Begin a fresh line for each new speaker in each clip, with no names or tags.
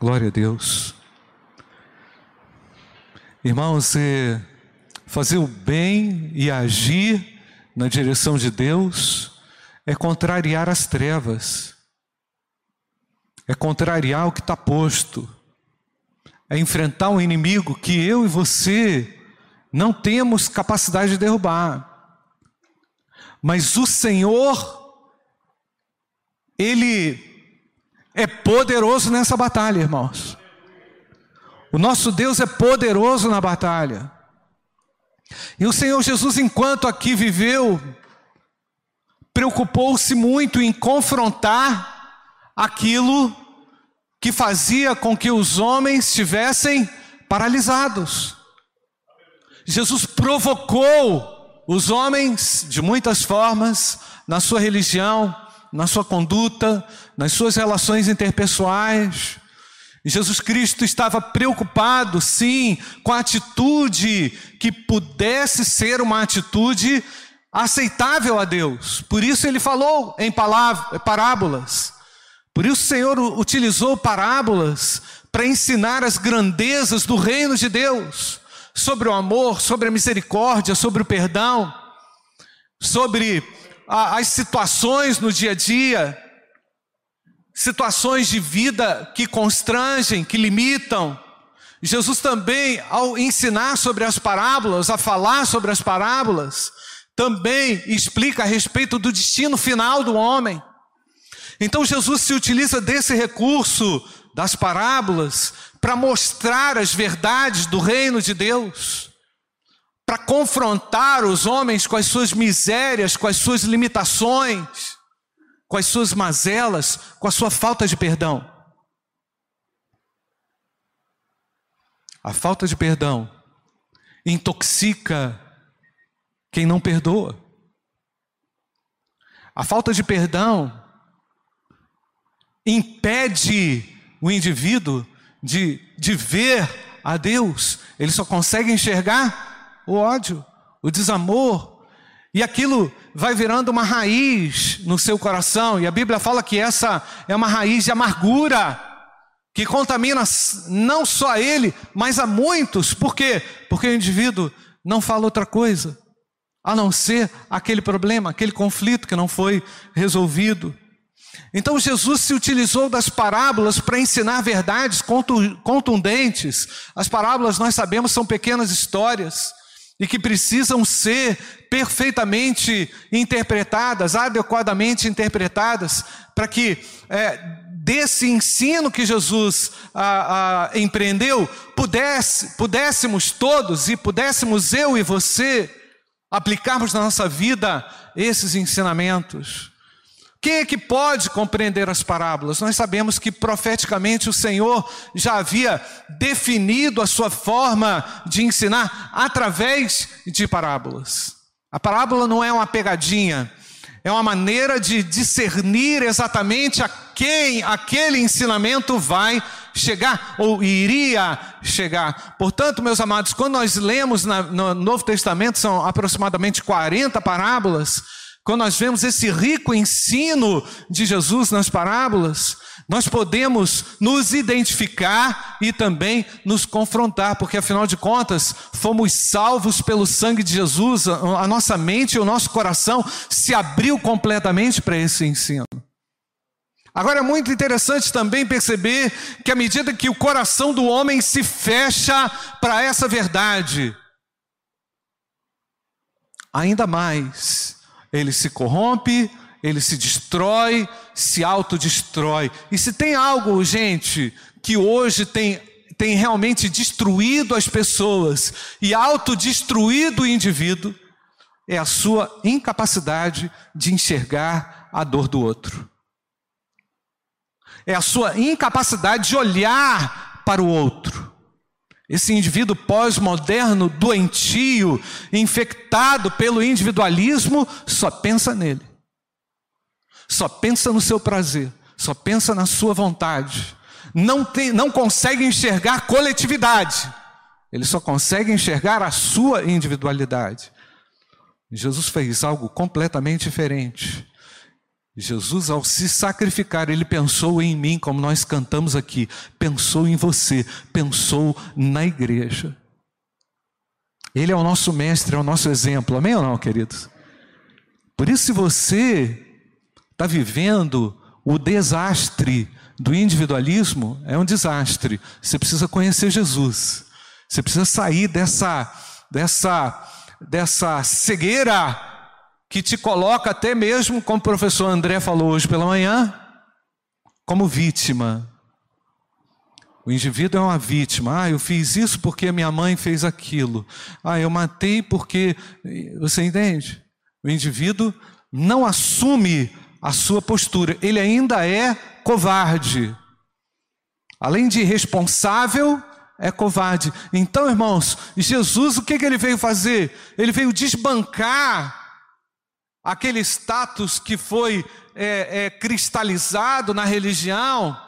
Glória a Deus. Irmãos, fazer o bem e agir na direção de Deus é contrariar as trevas, é contrariar o que está posto, é enfrentar um inimigo que eu e você não temos capacidade de derrubar. Mas o Senhor, Ele é poderoso nessa batalha, irmãos. O nosso Deus é poderoso na batalha. E o Senhor Jesus, enquanto aqui viveu, preocupou-se muito em confrontar aquilo que fazia com que os homens estivessem paralisados. Jesus provocou os homens de muitas formas na sua religião, na sua conduta, nas suas relações interpessoais. Jesus Cristo estava preocupado, sim, com a atitude que pudesse ser uma atitude aceitável a Deus. Por isso ele falou em parábolas. Por isso o Senhor utilizou parábolas para ensinar as grandezas do reino de Deus, sobre o amor, sobre a misericórdia, sobre o perdão, sobre as situações no dia a dia, situações de vida que constrangem, que limitam. Jesus também, ao ensinar sobre as parábolas, a falar sobre as parábolas, também explica a respeito do destino final do homem. Então Jesus se utiliza desse recurso das parábolas para mostrar as verdades do reino de Deus para confrontar os homens com as suas misérias, com as suas limitações, com as suas mazelas, com a sua falta de perdão. A falta de perdão intoxica quem não perdoa. A falta de perdão impede o indivíduo de, de ver a Deus, ele só consegue enxergar o ódio, o desamor, e aquilo vai virando uma raiz no seu coração, e a Bíblia fala que essa é uma raiz de amargura, que contamina não só ele, mas a muitos, por quê? Porque o indivíduo não fala outra coisa, a não ser aquele problema, aquele conflito que não foi resolvido. Então Jesus se utilizou das parábolas para ensinar verdades contundentes. As parábolas, nós sabemos, são pequenas histórias e que precisam ser perfeitamente interpretadas, adequadamente interpretadas, para que é, desse ensino que Jesus a, a, empreendeu, pudesse, pudéssemos todos e pudéssemos eu e você aplicarmos na nossa vida esses ensinamentos. Quem é que pode compreender as parábolas? Nós sabemos que profeticamente o Senhor já havia definido a sua forma de ensinar através de parábolas. A parábola não é uma pegadinha, é uma maneira de discernir exatamente a quem aquele ensinamento vai chegar ou iria chegar. Portanto, meus amados, quando nós lemos no Novo Testamento, são aproximadamente 40 parábolas quando nós vemos esse rico ensino de Jesus nas parábolas, nós podemos nos identificar e também nos confrontar, porque afinal de contas, fomos salvos pelo sangue de Jesus, a nossa mente e o nosso coração se abriu completamente para esse ensino. Agora é muito interessante também perceber que à medida que o coração do homem se fecha para essa verdade, ainda mais ele se corrompe, ele se destrói, se autodestrói. E se tem algo, gente, que hoje tem, tem realmente destruído as pessoas e autodestruído o indivíduo, é a sua incapacidade de enxergar a dor do outro. É a sua incapacidade de olhar para o outro. Esse indivíduo pós-moderno, doentio, infectado pelo individualismo, só pensa nele. Só pensa no seu prazer, só pensa na sua vontade. Não, tem, não consegue enxergar coletividade. Ele só consegue enxergar a sua individualidade. Jesus fez algo completamente diferente. Jesus, ao se sacrificar, ele pensou em mim, como nós cantamos aqui, pensou em você, pensou na igreja. Ele é o nosso mestre, é o nosso exemplo, amém ou não, queridos? Por isso, se você está vivendo o desastre do individualismo, é um desastre. Você precisa conhecer Jesus. Você precisa sair dessa, dessa, dessa cegueira que te coloca até mesmo, como o professor André falou hoje pela manhã, como vítima. O indivíduo é uma vítima. Ah, eu fiz isso porque minha mãe fez aquilo. Ah, eu matei porque. Você entende? O indivíduo não assume a sua postura, ele ainda é covarde. Além de irresponsável, é covarde. Então, irmãos, Jesus, o que, que ele veio fazer? Ele veio desbancar aquele status que foi é, é, cristalizado na religião,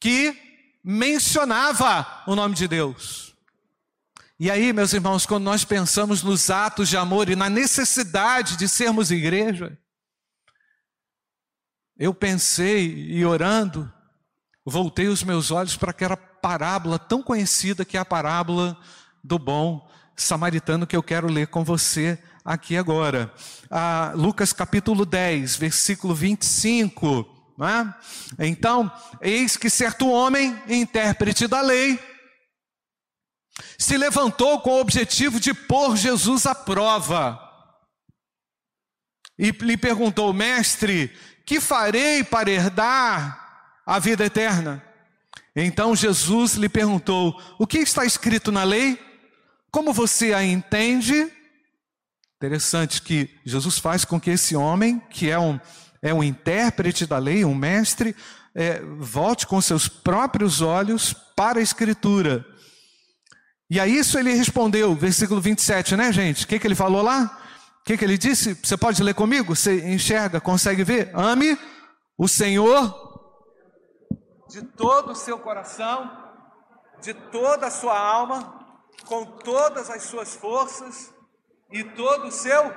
que mencionava o nome de Deus. E aí, meus irmãos, quando nós pensamos nos atos de amor e na necessidade de sermos igreja, eu pensei e orando, voltei os meus olhos para aquela parábola tão conhecida que é a parábola do bom samaritano que eu quero ler com você aqui agora. Ah, Lucas capítulo 10, versículo 25. É? Então, eis que certo homem, intérprete da lei, se levantou com o objetivo de pôr Jesus à prova. E lhe perguntou, mestre, que farei para herdar a vida eterna? Então Jesus lhe perguntou: O que está escrito na lei? Como você a entende? Interessante que Jesus faz com que esse homem, que é um, é um intérprete da lei, um mestre, é, volte com seus próprios olhos para a Escritura. E a isso ele respondeu, versículo 27, né, gente? O que, que ele falou lá? O que, que ele disse? Você pode ler comigo? Você enxerga, consegue ver? Ame o Senhor de todo o seu coração, de toda a sua alma, com todas as suas forças e todo o seu.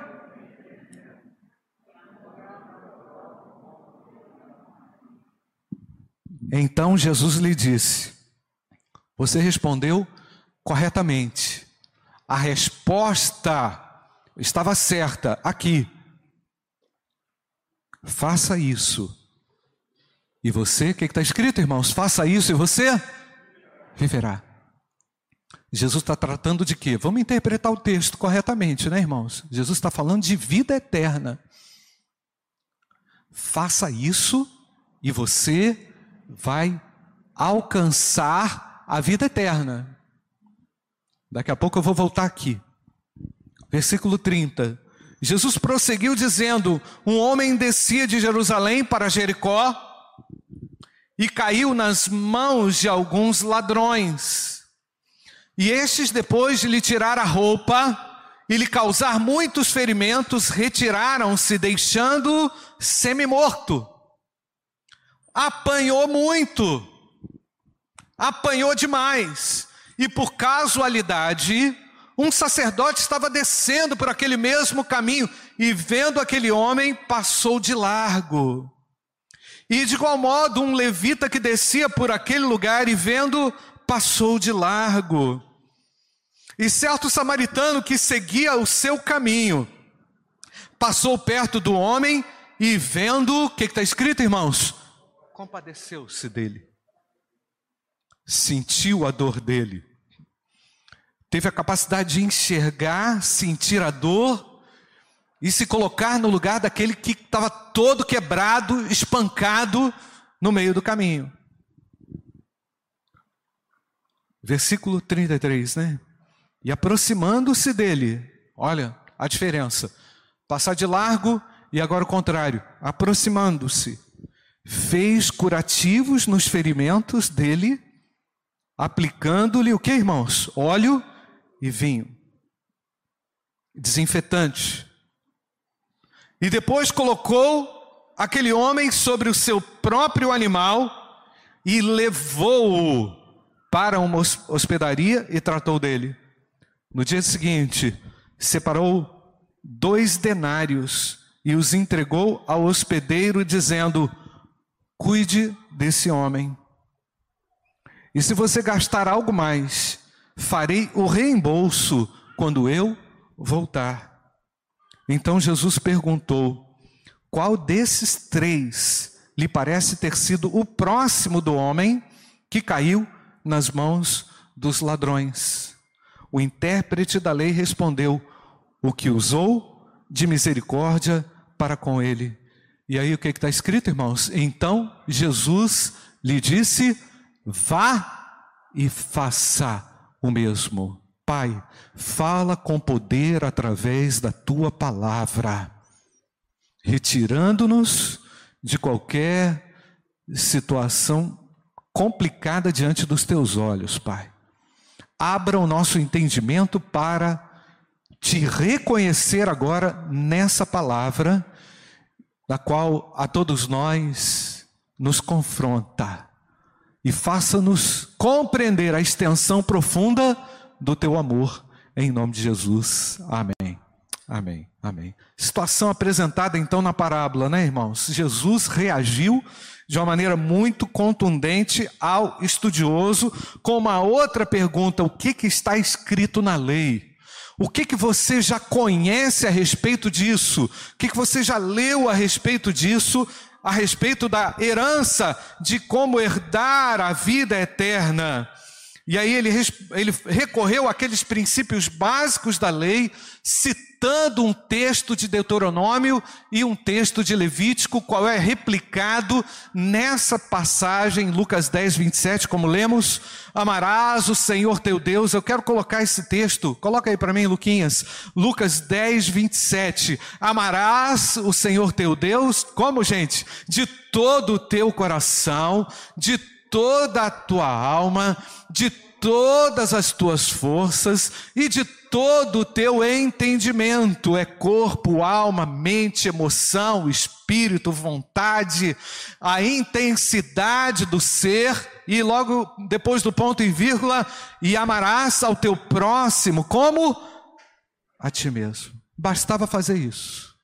Então Jesus lhe disse: Você respondeu corretamente. A resposta estava certa aqui. Faça isso. E você, o que está escrito, irmãos? Faça isso e você viverá. Jesus está tratando de quê? Vamos interpretar o texto corretamente, né, irmãos? Jesus está falando de vida eterna. Faça isso e você vai alcançar a vida eterna. Daqui a pouco eu vou voltar aqui. Versículo 30. Jesus prosseguiu dizendo: Um homem descia de Jerusalém para Jericó e caiu nas mãos de alguns ladrões. E estes, depois de lhe tirar a roupa e lhe causar muitos ferimentos, retiraram-se, deixando semi-morto. Apanhou muito, apanhou demais, e por casualidade, um sacerdote estava descendo por aquele mesmo caminho e, vendo aquele homem, passou de largo. E de igual modo, um levita que descia por aquele lugar e, vendo, passou de largo. E certo samaritano que seguia o seu caminho, passou perto do homem e, vendo, o que está escrito, irmãos? Compadeceu-se dele, sentiu a dor dele teve a capacidade de enxergar, sentir a dor e se colocar no lugar daquele que estava todo quebrado, espancado no meio do caminho. Versículo 33, né? E aproximando-se dele, olha a diferença. Passar de largo e agora o contrário, aproximando-se. Fez curativos nos ferimentos dele, aplicando-lhe o que, irmãos? Óleo e vinho, desinfetante. E depois colocou aquele homem sobre o seu próprio animal e levou-o para uma hospedaria e tratou dele. No dia seguinte, separou dois denários e os entregou ao hospedeiro, dizendo: Cuide desse homem. E se você gastar algo mais, farei o reembolso quando eu voltar. Então Jesus perguntou: Qual desses três lhe parece ter sido o próximo do homem que caiu nas mãos dos ladrões? O intérprete da lei respondeu: O que usou de misericórdia para com ele. E aí o que está escrito, irmãos? Então Jesus lhe disse: Vá e faça o mesmo. Pai, fala com poder através da tua palavra, retirando-nos de qualquer situação complicada diante dos teus olhos, Pai. Abra o nosso entendimento para te reconhecer agora nessa palavra, da qual a todos nós nos confronta e faça-nos compreender a extensão profunda do teu amor, em nome de Jesus. Amém. Amém. Amém. Situação apresentada então na parábola, né, irmãos? Jesus reagiu de uma maneira muito contundente ao estudioso com uma outra pergunta: o que, que está escrito na lei? O que, que você já conhece a respeito disso? O que, que você já leu a respeito disso? a respeito da herança, de como herdar a vida eterna. E aí ele, ele recorreu àqueles princípios básicos da lei, citando um texto de Deuteronômio e um texto de Levítico, qual é replicado nessa passagem, Lucas 10, 27, como lemos: Amarás o Senhor teu Deus. Eu quero colocar esse texto, coloca aí para mim, Luquinhas, Lucas 10, 27. Amarás o Senhor teu Deus, como gente? De todo o teu coração, de toda a tua alma, de todas as tuas forças e de todo o teu entendimento é corpo, alma, mente, emoção, espírito, vontade, a intensidade do ser e logo depois do ponto e vírgula e amarás ao teu próximo como a ti mesmo. Bastava fazer isso.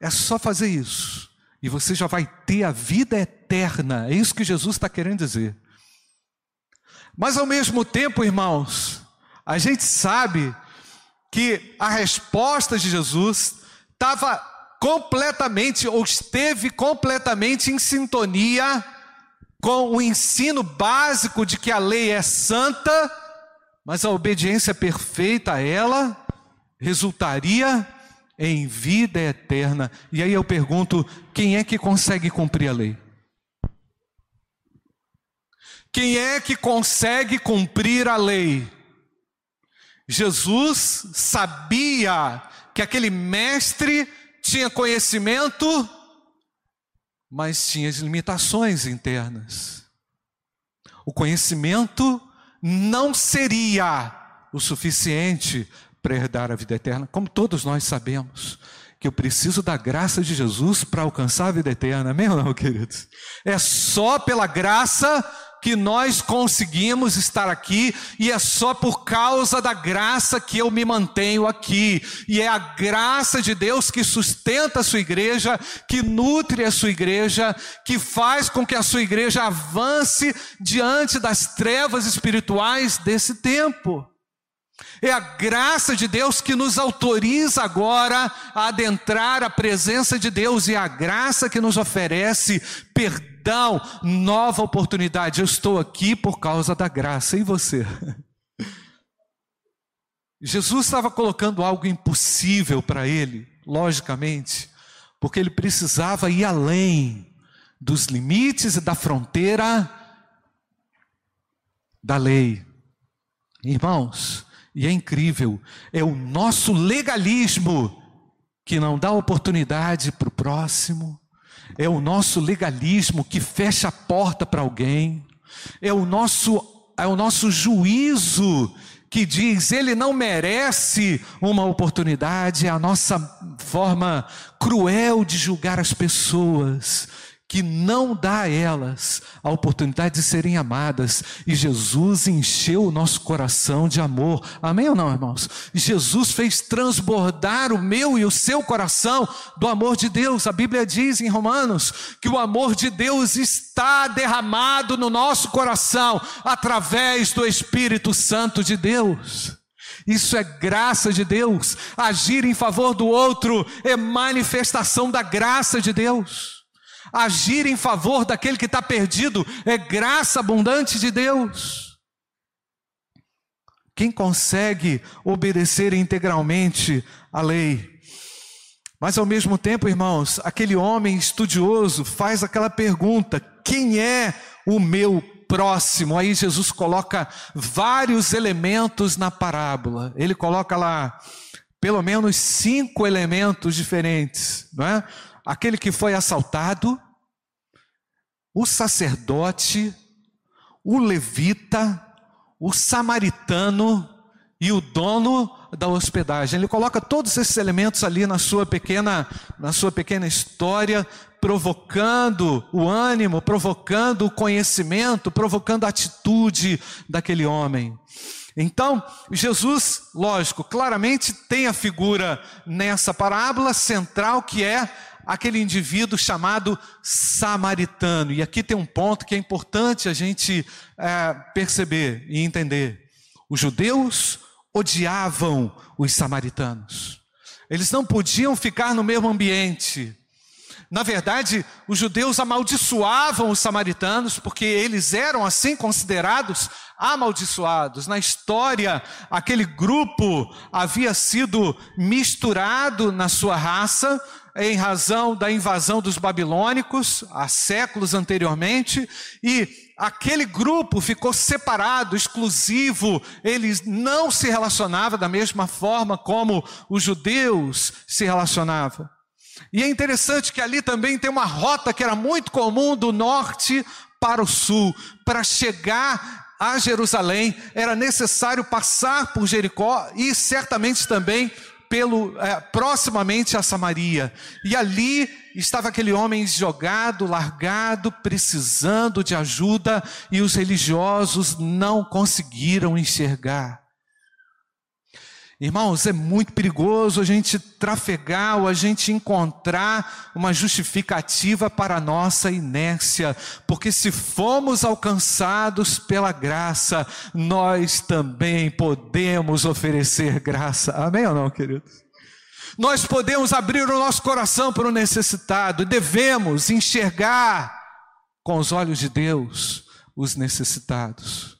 É só fazer isso e você já vai ter a vida eterna. É isso que Jesus está querendo dizer. Mas ao mesmo tempo, irmãos, a gente sabe que a resposta de Jesus estava completamente, ou esteve completamente em sintonia com o ensino básico de que a lei é santa, mas a obediência perfeita a ela resultaria em vida eterna. E aí eu pergunto: quem é que consegue cumprir a lei? Quem é que consegue cumprir a lei? Jesus sabia que aquele mestre tinha conhecimento, mas tinha limitações internas. O conhecimento não seria o suficiente para herdar a vida eterna, como todos nós sabemos que eu preciso da graça de Jesus para alcançar a vida eterna, amém ou não, queridos? É só pela graça que nós conseguimos estar aqui e é só por causa da graça que eu me mantenho aqui. E é a graça de Deus que sustenta a sua igreja, que nutre a sua igreja, que faz com que a sua igreja avance diante das trevas espirituais desse tempo. É a graça de Deus que nos autoriza agora a adentrar a presença de Deus e a graça que nos oferece perdão, nova oportunidade. Eu estou aqui por causa da graça. E você? Jesus estava colocando algo impossível para ele, logicamente, porque ele precisava ir além dos limites e da fronteira da lei. Irmãos, e é incrível, é o nosso legalismo que não dá oportunidade para o próximo, é o nosso legalismo que fecha a porta para alguém, é o nosso é o nosso juízo que diz ele não merece uma oportunidade, é a nossa forma cruel de julgar as pessoas que não dá a elas a oportunidade de serem amadas. E Jesus encheu o nosso coração de amor. Amém ou não, irmãos? Jesus fez transbordar o meu e o seu coração do amor de Deus. A Bíblia diz em Romanos que o amor de Deus está derramado no nosso coração através do Espírito Santo de Deus. Isso é graça de Deus. Agir em favor do outro é manifestação da graça de Deus. Agir em favor daquele que está perdido é graça abundante de Deus. Quem consegue obedecer integralmente a lei? Mas ao mesmo tempo, irmãos, aquele homem estudioso faz aquela pergunta: quem é o meu próximo? Aí Jesus coloca vários elementos na parábola. Ele coloca lá pelo menos cinco elementos diferentes, não é? Aquele que foi assaltado, o sacerdote, o levita, o samaritano e o dono da hospedagem. Ele coloca todos esses elementos ali na sua pequena, na sua pequena história, provocando o ânimo, provocando o conhecimento, provocando a atitude daquele homem. Então, Jesus, lógico, claramente tem a figura nessa parábola central que é aquele indivíduo chamado samaritano. E aqui tem um ponto que é importante a gente é, perceber e entender. Os judeus odiavam os samaritanos. Eles não podiam ficar no mesmo ambiente. Na verdade, os judeus amaldiçoavam os samaritanos porque eles eram assim considerados amaldiçoados. Na história, aquele grupo havia sido misturado na sua raça em razão da invasão dos babilônicos há séculos anteriormente, e aquele grupo ficou separado, exclusivo, eles não se relacionavam da mesma forma como os judeus se relacionavam. E é interessante que ali também tem uma rota que era muito comum do norte para o sul, para chegar a Jerusalém, era necessário passar por Jericó e certamente também pelo é, proximamente a Samaria. E ali estava aquele homem jogado, largado, precisando de ajuda, e os religiosos não conseguiram enxergar. Irmãos, é muito perigoso a gente trafegar ou a gente encontrar uma justificativa para a nossa inércia, porque se fomos alcançados pela graça, nós também podemos oferecer graça. Amém ou não, queridos? Nós podemos abrir o nosso coração para o necessitado, devemos enxergar com os olhos de Deus os necessitados.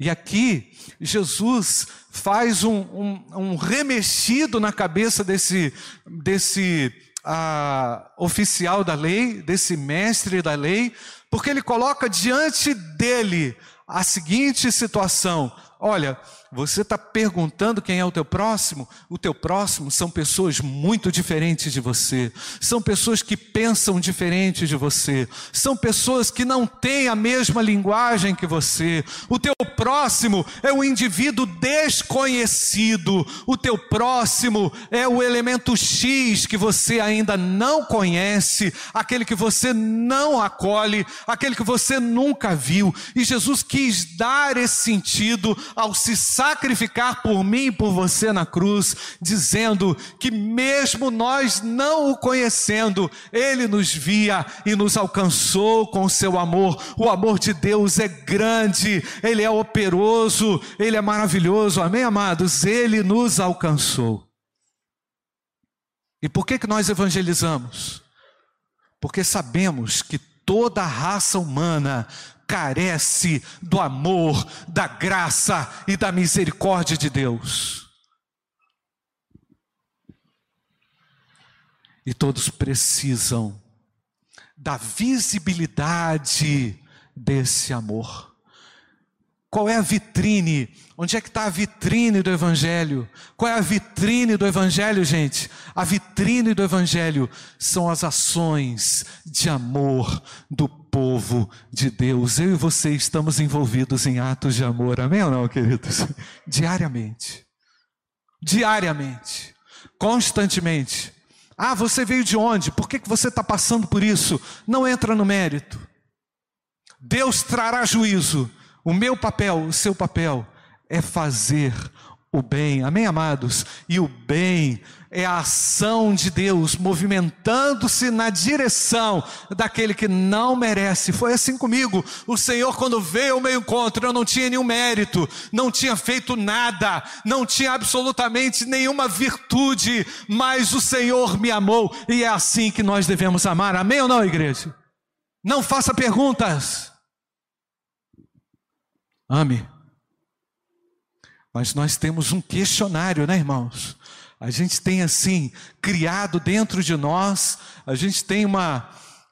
E aqui, Jesus faz um, um, um remexido na cabeça desse, desse uh, oficial da lei, desse mestre da lei, porque ele coloca diante dele a seguinte situação: olha, você está perguntando quem é o teu próximo? O teu próximo são pessoas muito diferentes de você, são pessoas que pensam diferente de você, são pessoas que não têm a mesma linguagem que você. O teu próximo é um indivíduo desconhecido, o teu próximo é o elemento X que você ainda não conhece, aquele que você não acolhe, aquele que você nunca viu. E Jesus quis dar esse sentido ao se sacrificar por mim e por você na cruz, dizendo que mesmo nós não o conhecendo, ele nos via e nos alcançou com seu amor. O amor de Deus é grande, ele é operoso, ele é maravilhoso. Amém, amados? Ele nos alcançou. E por que que nós evangelizamos? Porque sabemos que toda a raça humana carece do amor, da graça e da misericórdia de Deus. E todos precisam da visibilidade desse amor. Qual é a vitrine? Onde é que está a vitrine do Evangelho? Qual é a vitrine do Evangelho, gente? A vitrine do Evangelho são as ações de amor do povo de Deus. Eu e você estamos envolvidos em atos de amor, amém ou não, queridos? Diariamente. Diariamente. Constantemente. Ah, você veio de onde? Por que, que você está passando por isso? Não entra no mérito. Deus trará juízo. O meu papel, o seu papel, é fazer o bem. Amém, amados? E o bem é a ação de Deus movimentando-se na direção daquele que não merece. Foi assim comigo. O Senhor, quando veio ao meu encontro, eu não tinha nenhum mérito, não tinha feito nada, não tinha absolutamente nenhuma virtude, mas o Senhor me amou e é assim que nós devemos amar. Amém ou não, igreja? Não faça perguntas. Ame. Mas nós temos um questionário, né, irmãos? A gente tem assim, criado dentro de nós, a gente tem uma,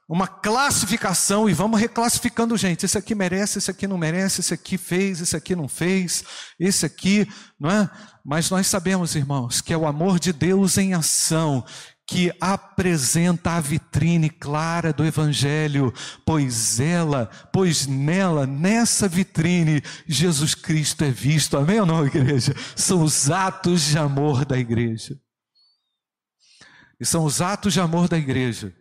uma classificação e vamos reclassificando, gente. Esse aqui merece, esse aqui não merece, esse aqui fez, esse aqui não fez, esse aqui, não é? Mas nós sabemos, irmãos, que é o amor de Deus em ação que apresenta a vitrine clara do Evangelho, pois ela, pois nela, nessa vitrine, Jesus Cristo é visto. Amém ou não, igreja? São os atos de amor da igreja. E são os atos de amor da igreja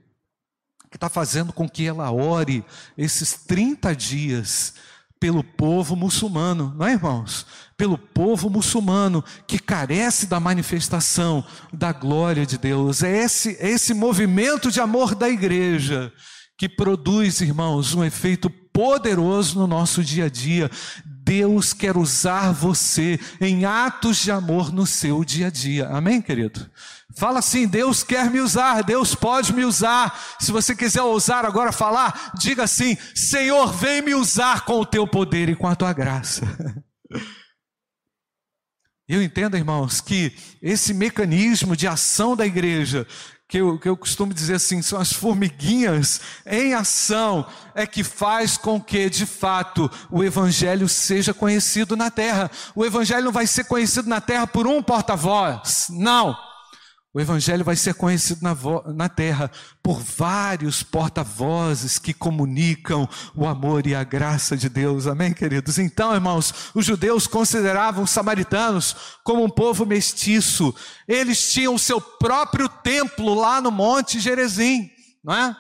que está fazendo com que ela ore esses 30 dias pelo povo muçulmano, não é, irmãos? Pelo povo muçulmano que carece da manifestação da glória de Deus. É esse, é esse movimento de amor da igreja que produz, irmãos, um efeito poderoso no nosso dia a dia. Deus quer usar você em atos de amor no seu dia a dia. Amém, querido? Fala assim: Deus quer me usar, Deus pode me usar. Se você quiser ousar agora falar, diga assim: Senhor, vem me usar com o teu poder e com a tua graça. Eu entendo, irmãos, que esse mecanismo de ação da igreja, que eu, que eu costumo dizer assim, são as formiguinhas em ação, é que faz com que, de fato, o Evangelho seja conhecido na terra. O Evangelho não vai ser conhecido na terra por um porta-voz, não. O Evangelho vai ser conhecido na, na terra por vários porta-vozes que comunicam o amor e a graça de Deus. Amém, queridos? Então, irmãos, os judeus consideravam os samaritanos como um povo mestiço. Eles tinham o seu próprio templo lá no Monte Gerezim, não é?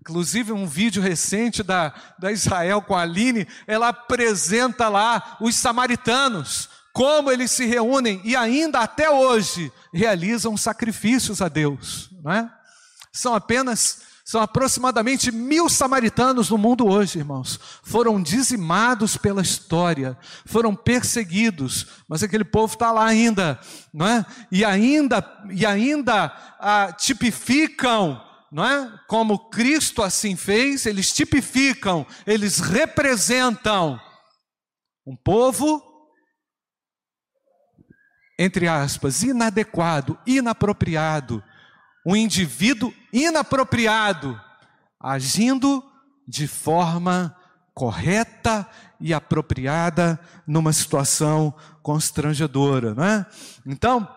Inclusive, um vídeo recente da, da Israel com a Aline, ela apresenta lá os samaritanos como eles se reúnem e ainda até hoje realizam sacrifícios a Deus. Não é? São apenas, são aproximadamente mil samaritanos no mundo hoje, irmãos. Foram dizimados pela história, foram perseguidos, mas aquele povo está lá ainda, não é? E ainda, e ainda ah, tipificam não é? Como Cristo assim fez, eles tipificam, eles representam um povo entre aspas, inadequado, inapropriado, um indivíduo inapropriado, agindo de forma correta e apropriada numa situação constrangedora, não é? Então,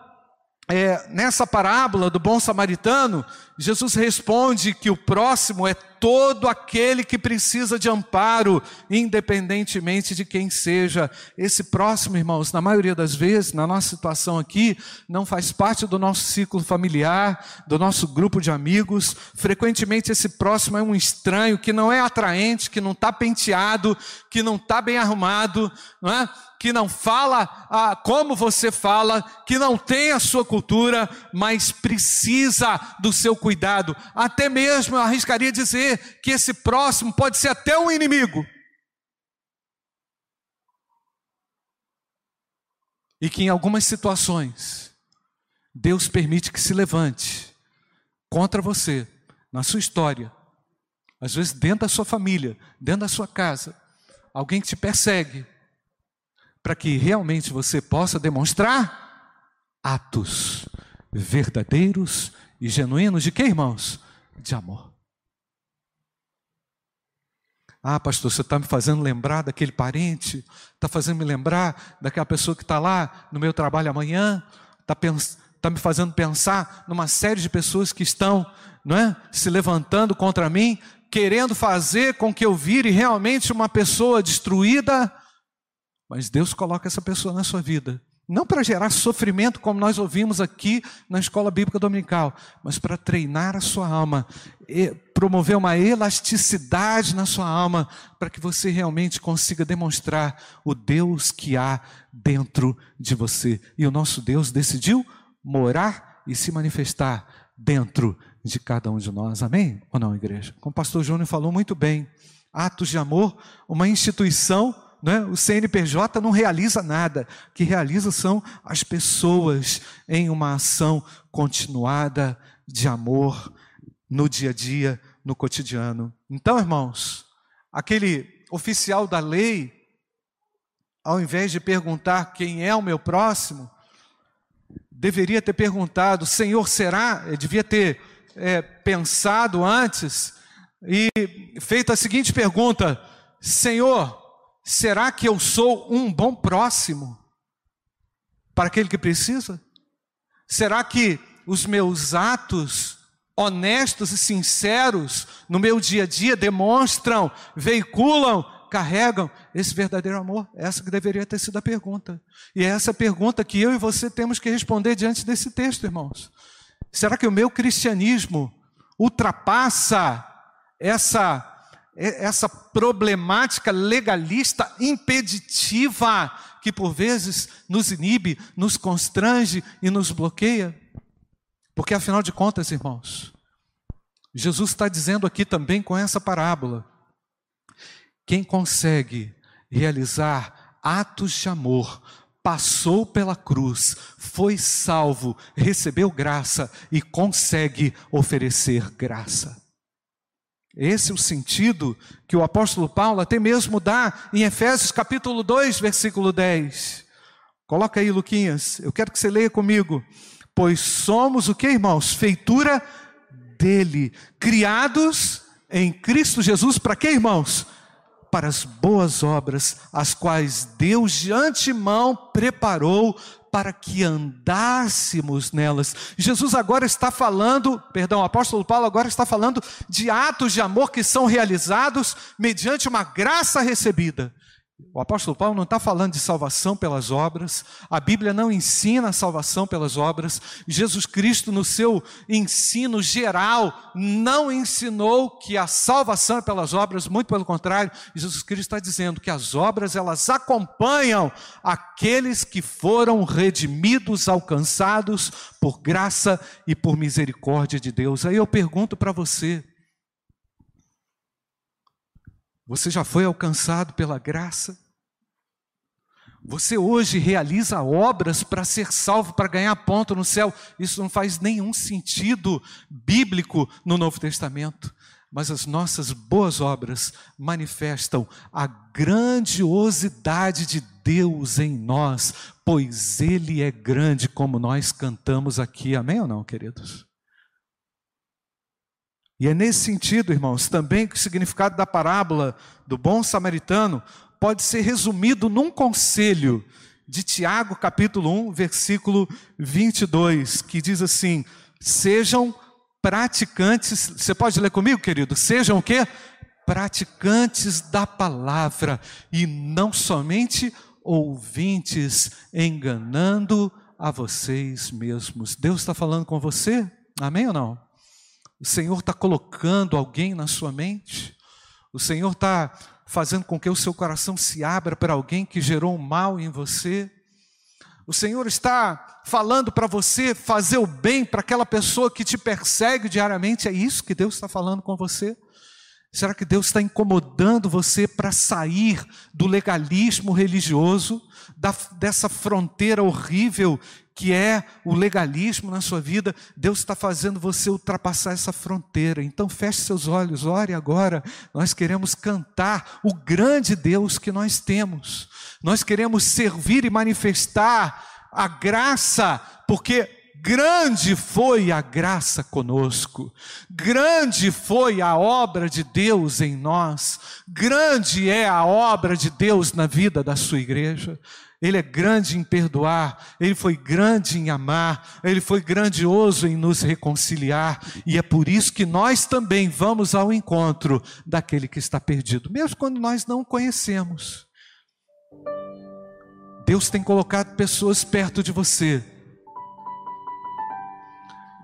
é, nessa parábola do bom samaritano, Jesus responde que o próximo é todo aquele que precisa de amparo, independentemente de quem seja. Esse próximo, irmãos, na maioria das vezes, na nossa situação aqui, não faz parte do nosso ciclo familiar, do nosso grupo de amigos. Frequentemente, esse próximo é um estranho que não é atraente, que não está penteado, que não está bem arrumado, não é? que não fala ah, como você fala, que não tem a sua cultura, mas precisa do seu cuidado. Até mesmo eu arriscaria dizer que esse próximo pode ser até um inimigo. E que em algumas situações, Deus permite que se levante contra você, na sua história, às vezes dentro da sua família, dentro da sua casa, alguém que te persegue, para que realmente você possa demonstrar atos verdadeiros e genuínos de que, irmãos? De amor. Ah, pastor, você está me fazendo lembrar daquele parente, está fazendo me lembrar daquela pessoa que está lá no meu trabalho amanhã, está tá me fazendo pensar numa série de pessoas que estão não é, se levantando contra mim, querendo fazer com que eu vire realmente uma pessoa destruída? Mas Deus coloca essa pessoa na sua vida, Não para gerar sofrimento, como nós ouvimos aqui na escola bíblica dominical, mas para treinar a sua alma, promover uma elasticidade na sua alma, para que você realmente consiga demonstrar o Deus que há dentro de você. E o nosso Deus decidiu morar e se manifestar dentro de cada um de nós. Amém? Ou não, igreja? Como o pastor Júnior falou muito bem, atos de amor, uma instituição né? o CNPJ não realiza nada. O que realiza são as pessoas em uma ação continuada de amor no dia a dia, no cotidiano. Então, irmãos, aquele oficial da lei, ao invés de perguntar quem é o meu próximo, deveria ter perguntado: Senhor, será? Ele devia ter é, pensado antes e feito a seguinte pergunta: Senhor, Será que eu sou um bom próximo para aquele que precisa? Será que os meus atos honestos e sinceros no meu dia a dia demonstram, veiculam, carregam esse verdadeiro amor? Essa que deveria ter sido a pergunta. E é essa pergunta que eu e você temos que responder diante desse texto, irmãos. Será que o meu cristianismo ultrapassa essa essa problemática legalista impeditiva que por vezes nos inibe, nos constrange e nos bloqueia. Porque afinal de contas, irmãos, Jesus está dizendo aqui também com essa parábola: quem consegue realizar atos de amor, passou pela cruz, foi salvo, recebeu graça e consegue oferecer graça. Esse é o sentido que o apóstolo Paulo até mesmo dá em Efésios capítulo 2, versículo 10. Coloca aí, Luquinhas, eu quero que você leia comigo. Pois somos o que, irmãos? Feitura dele, criados em Cristo Jesus, para quê, irmãos? Para as boas obras, as quais Deus de antemão preparou para que andássemos nelas. Jesus agora está falando, perdão, o apóstolo Paulo agora está falando de atos de amor que são realizados mediante uma graça recebida. O apóstolo Paulo não está falando de salvação pelas obras, a Bíblia não ensina a salvação pelas obras, Jesus Cristo, no seu ensino geral, não ensinou que a salvação é pelas obras, muito pelo contrário, Jesus Cristo está dizendo que as obras elas acompanham aqueles que foram redimidos, alcançados por graça e por misericórdia de Deus. Aí eu pergunto para você, você já foi alcançado pela graça? Você hoje realiza obras para ser salvo, para ganhar ponto no céu. Isso não faz nenhum sentido bíblico no Novo Testamento. Mas as nossas boas obras manifestam a grandiosidade de Deus em nós, pois Ele é grande, como nós cantamos aqui. Amém ou não, queridos? E é nesse sentido, irmãos, também que o significado da parábola do bom samaritano pode ser resumido num conselho de Tiago, capítulo 1, versículo 22, que diz assim: Sejam praticantes, você pode ler comigo, querido? Sejam o quê? Praticantes da palavra e não somente ouvintes, enganando a vocês mesmos. Deus está falando com você? Amém ou não? O Senhor está colocando alguém na sua mente? O Senhor está fazendo com que o seu coração se abra para alguém que gerou um mal em você? O Senhor está falando para você fazer o bem para aquela pessoa que te persegue diariamente? É isso que Deus está falando com você? Será que Deus está incomodando você para sair do legalismo religioso, da, dessa fronteira horrível que é o legalismo na sua vida? Deus está fazendo você ultrapassar essa fronteira. Então feche seus olhos, ore agora. Nós queremos cantar o grande Deus que nós temos. Nós queremos servir e manifestar a graça, porque Grande foi a graça conosco, grande foi a obra de Deus em nós, grande é a obra de Deus na vida da sua igreja. Ele é grande em perdoar, ele foi grande em amar, ele foi grandioso em nos reconciliar, e é por isso que nós também vamos ao encontro daquele que está perdido, mesmo quando nós não o conhecemos. Deus tem colocado pessoas perto de você.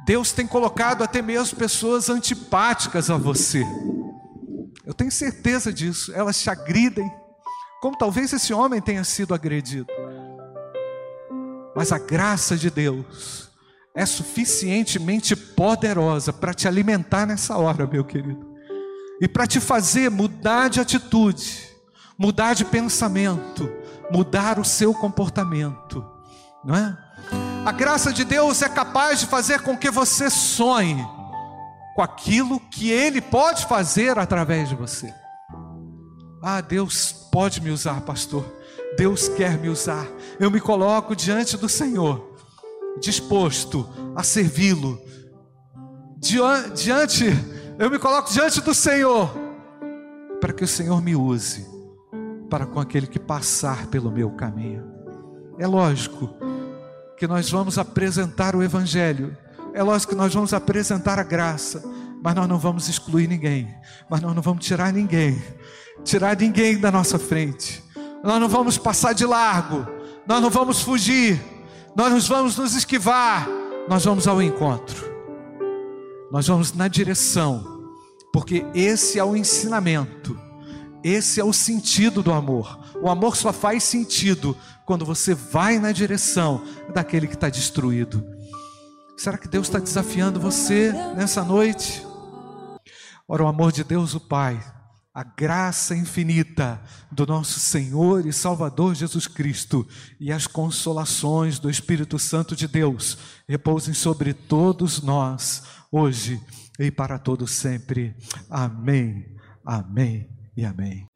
Deus tem colocado até mesmo pessoas antipáticas a você. Eu tenho certeza disso. Elas te agridem, como talvez esse homem tenha sido agredido. Mas a graça de Deus é suficientemente poderosa para te alimentar nessa hora, meu querido, e para te fazer mudar de atitude, mudar de pensamento, mudar o seu comportamento, não é? A graça de Deus é capaz de fazer com que você sonhe com aquilo que Ele pode fazer através de você. Ah, Deus pode me usar, pastor. Deus quer me usar. Eu me coloco diante do Senhor, disposto a servi-lo. Diante, eu me coloco diante do Senhor, para que o Senhor me use, para com aquele que passar pelo meu caminho. É lógico que nós vamos apresentar o Evangelho. É lógico que nós vamos apresentar a graça, mas nós não vamos excluir ninguém, mas nós não vamos tirar ninguém, tirar ninguém da nossa frente. Nós não vamos passar de largo, nós não vamos fugir, nós não vamos nos esquivar, nós vamos ao encontro. Nós vamos na direção, porque esse é o ensinamento, esse é o sentido do amor. O amor só faz sentido quando você vai na direção daquele que está destruído. Será que Deus está desafiando você nessa noite? Ora, o amor de Deus, o Pai, a graça infinita do nosso Senhor e Salvador Jesus Cristo e as consolações do Espírito Santo de Deus repousem sobre todos nós, hoje e para todos sempre. Amém, amém e amém.